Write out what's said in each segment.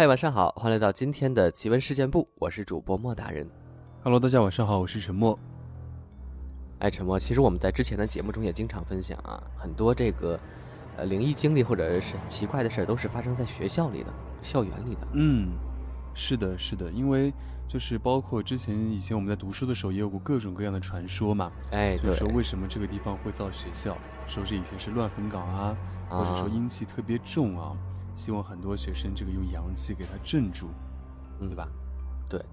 嗨，晚上好，欢迎来到今天的奇闻事件部，我是主播莫大人。Hello，大家晚上好，我是陈默。哎，陈默，其实我们在之前的节目中也经常分享啊，很多这个呃灵异经历或者是奇怪的事儿，都是发生在学校里的、校园里的。嗯，是的，是的，因为就是包括之前以前我们在读书的时候，也有过各种各样的传说嘛。哎，就是说为什么这个地方会造学校？说是以前是乱坟岗啊，或者说阴气特别重啊。希望很多学生这个用阳气给他镇住，嗯，对吧？对，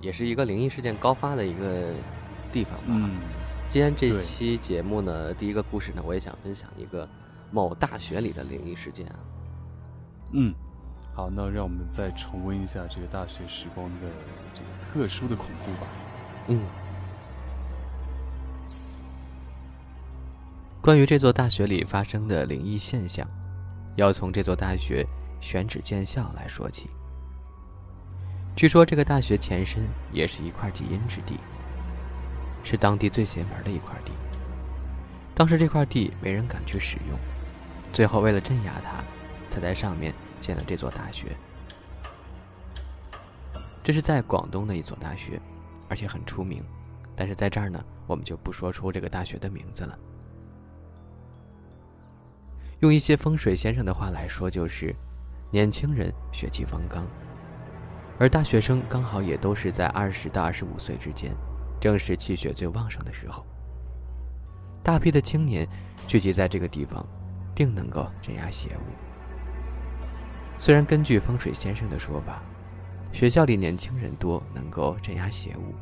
也是一个灵异事件高发的一个地方吧。嗯，今天这期节目呢，第一个故事呢，我也想分享一个某大学里的灵异事件啊。嗯，好，那让我们再重温一下这个大学时光的这个特殊的恐怖吧。嗯，关于这座大学里发生的灵异现象。要从这座大学选址建校来说起。据说这个大学前身也是一块极阴之地，是当地最邪门的一块地。当时这块地没人敢去使用，最后为了镇压它，才在上面建了这座大学。这是在广东的一所大学，而且很出名。但是在这儿呢，我们就不说出这个大学的名字了。用一些风水先生的话来说，就是年轻人血气方刚，而大学生刚好也都是在二十到二十五岁之间，正是气血最旺盛的时候。大批的青年聚集在这个地方，定能够镇压邪物。虽然根据风水先生的说法，学校里年轻人多，能够镇压邪物，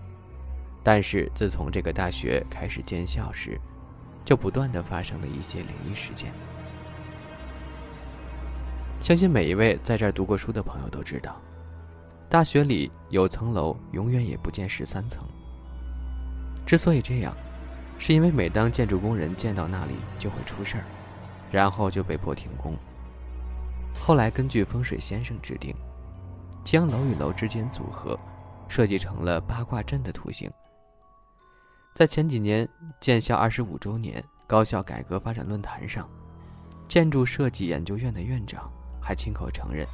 但是自从这个大学开始建校时，就不断的发生了一些灵异事件。相信每一位在这儿读过书的朋友都知道，大学里有层楼永远也不见十三层。之所以这样，是因为每当建筑工人建到那里就会出事儿，然后就被迫停工。后来根据风水先生指定，将楼与楼之间组合，设计成了八卦阵的图形。在前几年建校二十五周年高校改革发展论坛上，建筑设计研究院的院长。还亲口承认，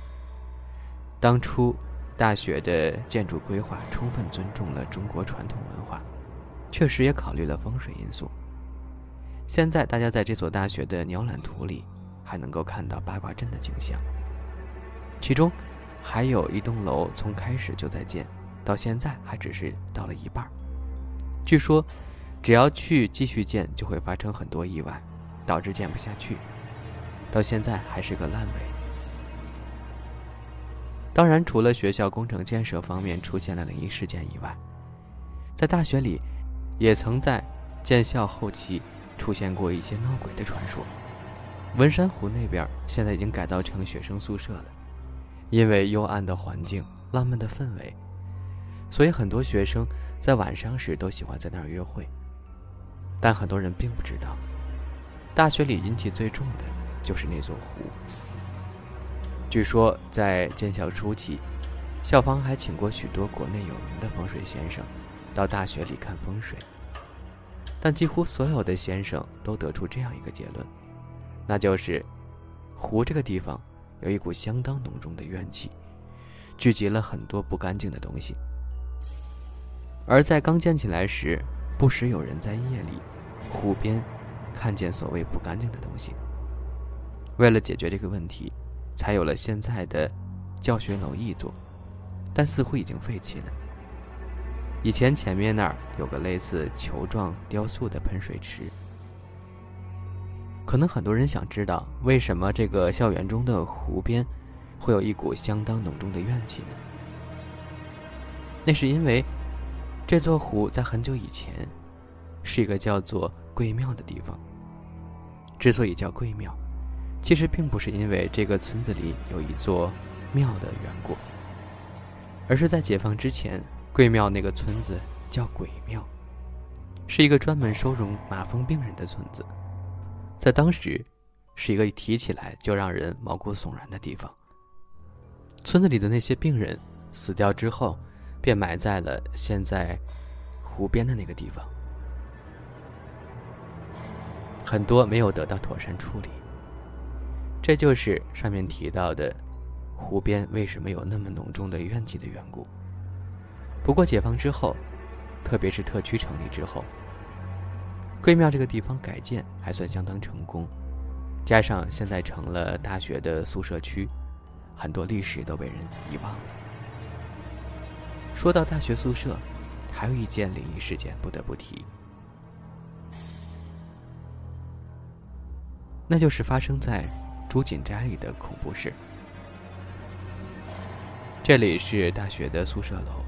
当初大学的建筑规划充分尊重了中国传统文化，确实也考虑了风水因素。现在大家在这所大学的鸟览图里，还能够看到八卦阵的景象。其中，还有一栋楼从开始就在建，到现在还只是到了一半。据说，只要去继续建，就会发生很多意外，导致建不下去。到现在还是个烂尾。当然，除了学校工程建设方面出现了灵异事件以外，在大学里，也曾在建校后期出现过一些闹鬼的传说。文山湖那边现在已经改造成学生宿舍了，因为幽暗的环境、浪漫的氛围，所以很多学生在晚上时都喜欢在那儿约会。但很多人并不知道，大学里阴气最重的就是那座湖。据说在建校初期，校方还请过许多国内有名的风水先生到大学里看风水，但几乎所有的先生都得出这样一个结论，那就是湖这个地方有一股相当浓重的怨气，聚集了很多不干净的东西。而在刚建起来时，不时有人在夜里湖边看见所谓不干净的东西。为了解决这个问题。才有了现在的教学楼一座，但似乎已经废弃了。以前前面那儿有个类似球状雕塑的喷水池，可能很多人想知道，为什么这个校园中的湖边会有一股相当浓重的怨气呢？那是因为这座湖在很久以前是一个叫做贵庙的地方。之所以叫贵庙。其实并不是因为这个村子里有一座庙的缘故，而是在解放之前，贵庙那个村子叫鬼庙，是一个专门收容麻风病人的村子，在当时，是一个提起来就让人毛骨悚然的地方。村子里的那些病人死掉之后，便埋在了现在湖边的那个地方，很多没有得到妥善处理。这就是上面提到的湖边为什么有那么浓重的怨气的缘故。不过解放之后，特别是特区成立之后，贵庙这个地方改建还算相当成功，加上现在成了大学的宿舍区，很多历史都被人遗忘了。说到大学宿舍，还有一件灵异事件不得不提，那就是发生在朱锦斋里的恐怖事。这里是大学的宿舍楼，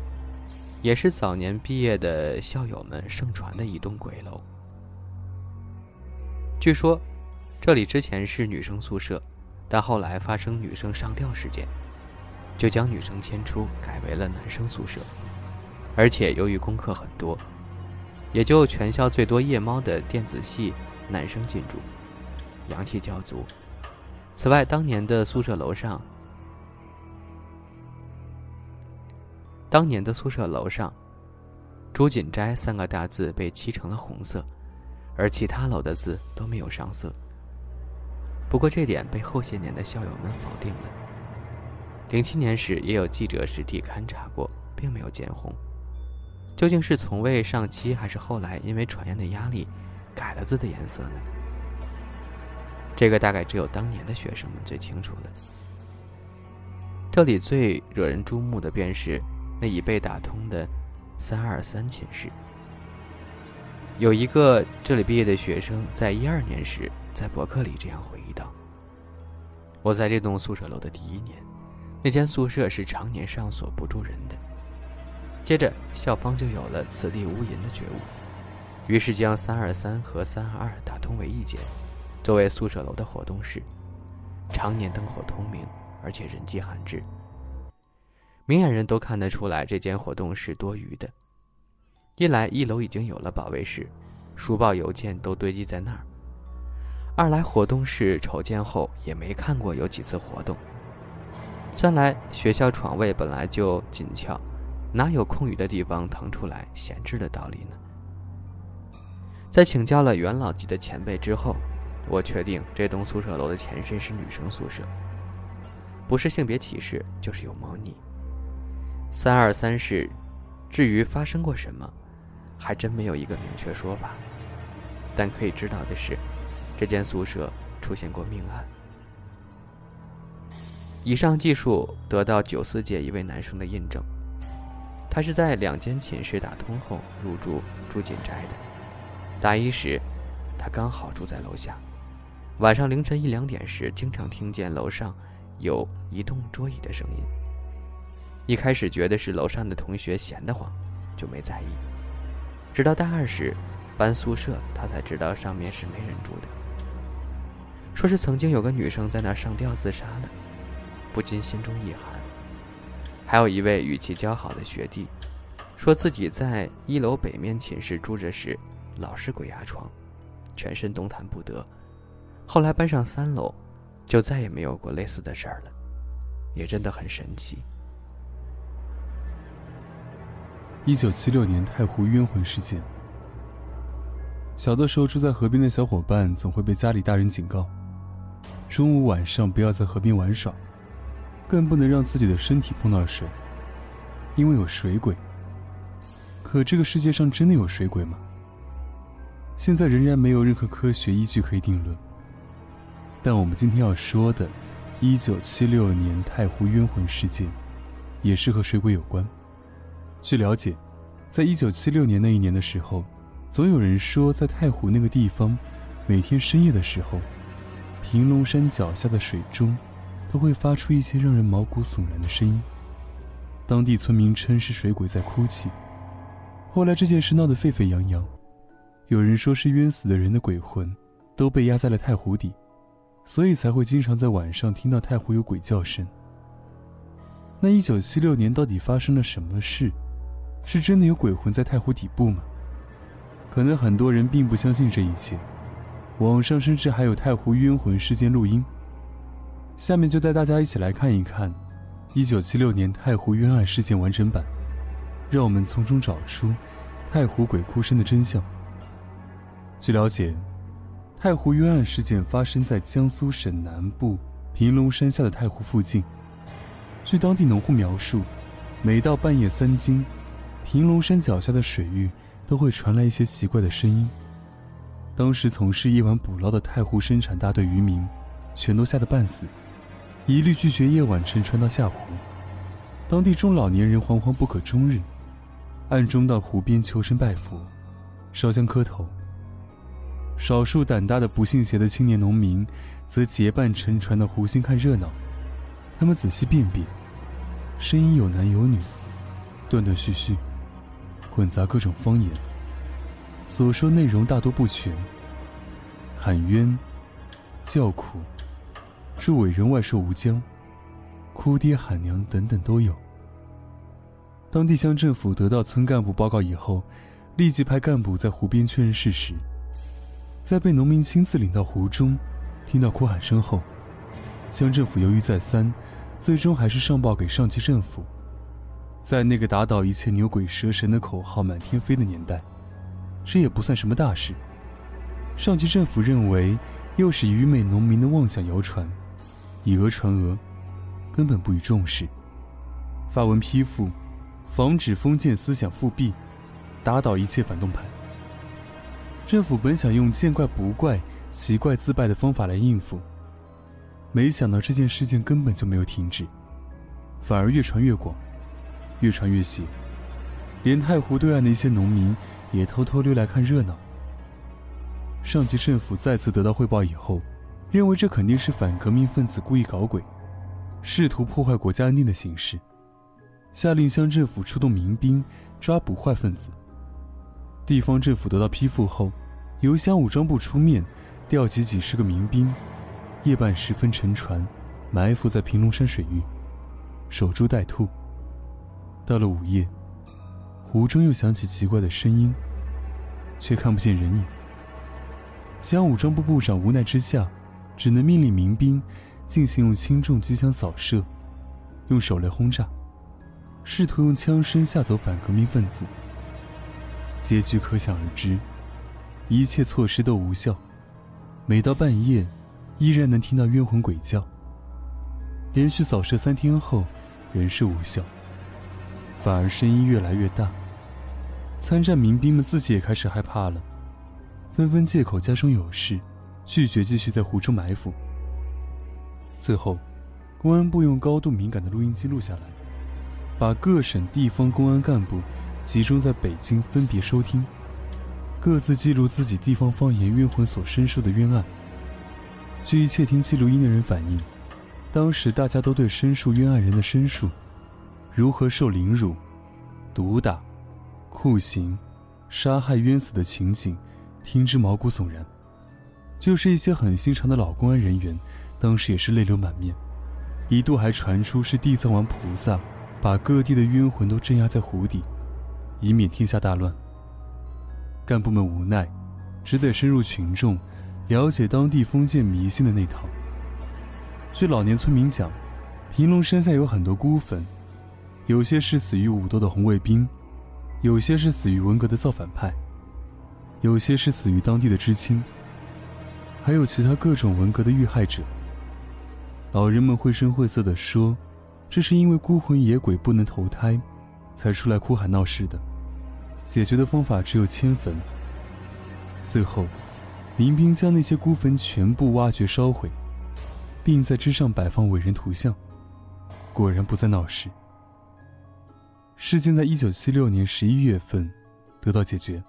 也是早年毕业的校友们盛传的一栋鬼楼。据说，这里之前是女生宿舍，但后来发生女生上吊事件，就将女生迁出，改为了男生宿舍。而且由于功课很多，也就全校最多夜猫的电子系男生进驻，阳气较足。此外，当年的宿舍楼上，当年的宿舍楼上，“朱锦斋”三个大字被漆成了红色。而其他楼的字都没有上色。不过这点被后些年的校友们否定了。零七年时也有记者实地勘察过，并没有见红。究竟是从未上漆，还是后来因为传言的压力改了字的颜色呢？这个大概只有当年的学生们最清楚了。这里最惹人注目的便是那已被打通的三二三寝室。有一个这里毕业的学生，在一二年时，在博客里这样回忆道：“我在这栋宿舍楼的第一年，那间宿舍是常年上锁不住人的。接着，校方就有了此地无银的觉悟，于是将三二三和三二二打通为一间，作为宿舍楼的活动室，常年灯火通明，而且人迹罕至。明眼人都看得出来，这间活动室多余的。”一来，一楼已经有了保卫室，书报、邮件都堆积在那儿；二来，活动室筹建后也没看过有几次活动；三来，学校床位本来就紧俏，哪有空余的地方腾出来闲置的道理呢？在请教了元老级的前辈之后，我确定这栋宿舍楼的前身是女生宿舍，不是性别歧视，就是有猫腻。三二三室，至于发生过什么？还真没有一个明确说法，但可以知道的是，这间宿舍出现过命案。以上技术得到九四届一位男生的印证，他是在两间寝室打通后入住朱锦斋的。大一时，他刚好住在楼下，晚上凌晨一两点时，经常听见楼上有移动桌椅的声音。一开始觉得是楼上的同学闲得慌，就没在意。直到大二时，搬宿舍，他才知道上面是没人住的。说是曾经有个女生在那儿上吊自杀了，不禁心中一寒。还有一位与其交好的学弟，说自己在一楼北面寝室住着时，老是鬼压床，全身动弹不得。后来搬上三楼，就再也没有过类似的事儿了，也真的很神奇。一九七六年太湖冤魂事件。小的时候住在河边的小伙伴总会被家里大人警告：中午晚上不要在河边玩耍，更不能让自己的身体碰到水，因为有水鬼。可这个世界上真的有水鬼吗？现在仍然没有任何科学依据可以定论。但我们今天要说的，一九七六年太湖冤魂事件，也是和水鬼有关。据了解，在一九七六年那一年的时候，总有人说，在太湖那个地方，每天深夜的时候，平龙山脚下的水中，都会发出一些让人毛骨悚然的声音。当地村民称是水鬼在哭泣。后来这件事闹得沸沸扬扬，有人说是冤死的人的鬼魂都被压在了太湖底，所以才会经常在晚上听到太湖有鬼叫声。那一九七六年到底发生了什么事？是真的有鬼魂在太湖底部吗？可能很多人并不相信这一切，网上甚至还有太湖冤魂事件录音。下面就带大家一起来看一看1976年太湖冤案事件完整版，让我们从中找出太湖鬼哭声的真相。据了解，太湖冤案事件发生在江苏省南部平龙山下的太湖附近，据当地农户描述，每到半夜三更，平龙山脚下的水域都会传来一些奇怪的声音。当时从事夜晚捕捞的太湖生产大队渔民，全都吓得半死，一律拒绝夜晚乘船到下湖。当地中老年人惶惶不可终日，暗中到湖边求神拜佛，烧香磕头。少数胆大的不信邪的青年农民，则结伴乘船到湖心看热闹。他们仔细辨别，声音有男有女，断断续续，混杂各种方言。所说内容大多不全，喊冤、叫苦、祝伟人万寿无疆、哭爹喊娘等等都有。当地乡政府得到村干部报告以后，立即派干部在湖边确认事实。在被农民亲自领到湖中，听到哭喊声后，乡政府犹豫再三，最终还是上报给上级政府。在那个打倒一切牛鬼蛇神的口号满天飞的年代。这也不算什么大事。上级政府认为，又是愚昧农民的妄想谣传，以讹传讹，根本不予重视。发文批复，防止封建思想复辟，打倒一切反动派。政府本想用见怪不怪、奇怪自败的方法来应付，没想到这件事情根本就没有停止，反而越传越广，越传越邪，连太湖对岸的一些农民。也偷偷溜来看热闹。上级政府再次得到汇报以后，认为这肯定是反革命分子故意搞鬼，试图破坏国家安定的形势，下令乡政府出动民兵抓捕坏分子。地方政府得到批复后，由乡武装部出面，调集几十个民兵，夜半时分乘船，埋伏在平龙山水域，守株待兔。到了午夜。湖中又响起奇怪的声音，却看不见人影。乡武装部部长无奈之下，只能命令民兵进行用轻重机枪扫射，用手雷轰炸，试图用枪声吓走反革命分子。结局可想而知，一切措施都无效。每到半夜，依然能听到冤魂鬼叫。连续扫射三天后，仍是无效，反而声音越来越大。参战民兵们自己也开始害怕了，纷纷借口家中有事，拒绝继续在湖中埋伏。最后，公安部用高度敏感的录音机录下来，把各省地方公安干部集中在北京分别收听，各自记录自己地方方言冤魂所申诉的冤案。据窃听记录音的人反映，当时大家都对申诉冤案人的申诉，如何受凌辱、毒打。酷刑、杀害冤死的情景，听之毛骨悚然。就是一些很心肠的老公安人员，当时也是泪流满面。一度还传出是地藏王菩萨把各地的冤魂都镇压在湖底，以免天下大乱。干部们无奈，只得深入群众，了解当地封建迷信的那套。据老年村民讲，平龙山下有很多孤坟，有些是死于武斗的红卫兵。有些是死于文革的造反派，有些是死于当地的知青，还有其他各种文革的遇害者。老人们绘声绘色地说，这是因为孤魂野鬼不能投胎，才出来哭喊闹事的。解决的方法只有迁坟。最后，民兵将那些孤坟全部挖掘烧毁，并在之上摆放伟人图像，果然不再闹事。事件在一九七六年十一月份得到解决。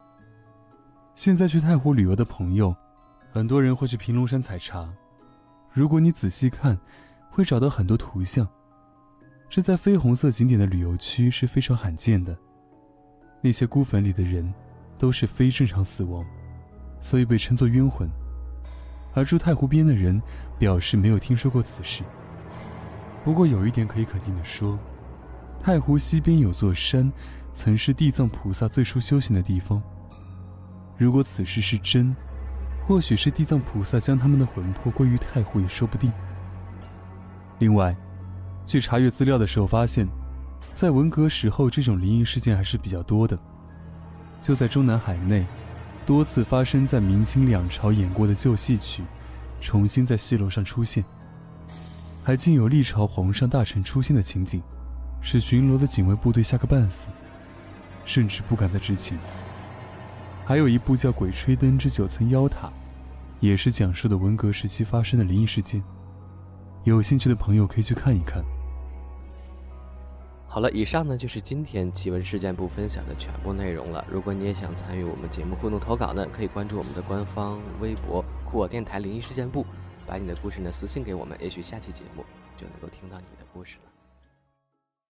现在去太湖旅游的朋友，很多人会去平龙山采茶。如果你仔细看，会找到很多图像。这在绯红色景点的旅游区是非常罕见的。那些孤坟里的人都是非正常死亡，所以被称作冤魂。而住太湖边的人表示没有听说过此事。不过有一点可以肯定的说。太湖西边有座山，曾是地藏菩萨最初修行的地方。如果此事是真，或许是地藏菩萨将他们的魂魄归于太湖也说不定。另外，去查阅资料的时候发现，在文革时候这种灵异事件还是比较多的。就在中南海内，多次发生在明清两朝演过的旧戏曲，重新在戏楼上出现。还竟有历朝皇上大臣出现的情景，使巡逻的警卫部队吓个半死，甚至不敢再执勤。还有一部叫《鬼吹灯之九层妖塔》，也是讲述的文革时期发生的灵异事件。有兴趣的朋友可以去看一看。好了，以上呢就是今天奇闻事件部分享的全部内容了。如果你也想参与我们节目互动投稿呢，可以关注我们的官方微博“酷我电台灵异事件部”，把你的故事呢私信给我们，也许下期节目就能够听到你的故事了。